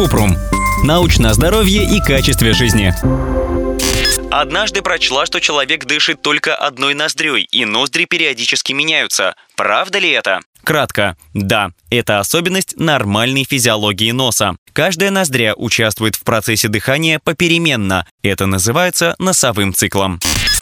Купрум. Научное здоровье и качестве жизни. Однажды прочла, что человек дышит только одной ноздрёй, и ноздри периодически меняются. Правда ли это? Кратко. Да, это особенность нормальной физиологии носа. Каждая ноздря участвует в процессе дыхания попеременно. Это называется носовым циклом.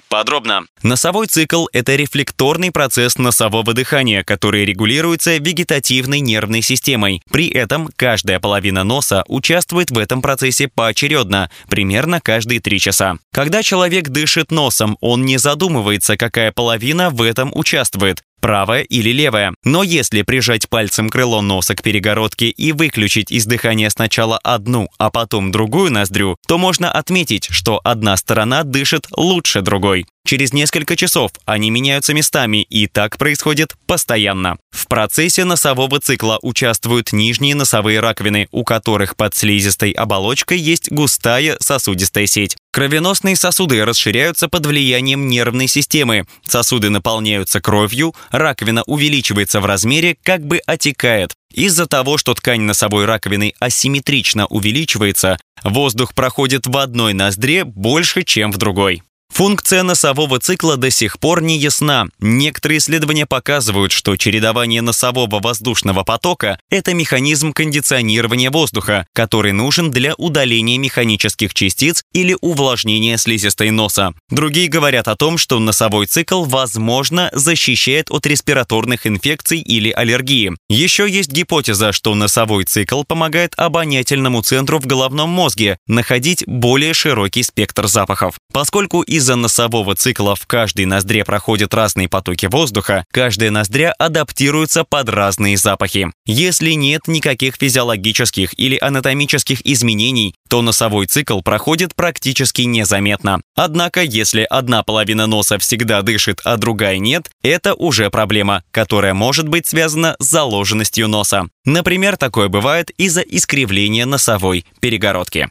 Подробно. Носовой цикл – это рефлекторный процесс носового дыхания, который регулируется вегетативной нервной системой. При этом каждая половина носа участвует в этом процессе поочередно, примерно каждые три часа. Когда человек дышит носом, он не задумывается, какая половина в этом участвует правая или левая. Но если прижать пальцем крыло носа к перегородке и выключить из дыхания сначала одну, а потом другую ноздрю, то можно отметить, что одна сторона дышит лучше другой. Через несколько часов они меняются местами, и так происходит постоянно. В процессе носового цикла участвуют нижние носовые раковины, у которых под слизистой оболочкой есть густая сосудистая сеть. Кровеносные сосуды расширяются под влиянием нервной системы. Сосуды наполняются кровью, раковина увеличивается в размере, как бы отекает. Из-за того, что ткань носовой раковины асимметрично увеличивается, воздух проходит в одной ноздре больше, чем в другой. Функция носового цикла до сих пор не ясна. Некоторые исследования показывают, что чередование носового воздушного потока – это механизм кондиционирования воздуха, который нужен для удаления механических частиц или увлажнения слизистой носа. Другие говорят о том, что носовой цикл, возможно, защищает от респираторных инфекций или аллергии. Еще есть гипотеза, что носовой цикл помогает обонятельному центру в головном мозге находить более широкий спектр запахов. Поскольку из из-за носового цикла в каждой ноздре проходят разные потоки воздуха, каждая ноздря адаптируется под разные запахи. Если нет никаких физиологических или анатомических изменений, то носовой цикл проходит практически незаметно. Однако, если одна половина носа всегда дышит, а другая нет, это уже проблема, которая может быть связана с заложенностью носа. Например, такое бывает из-за искривления носовой перегородки.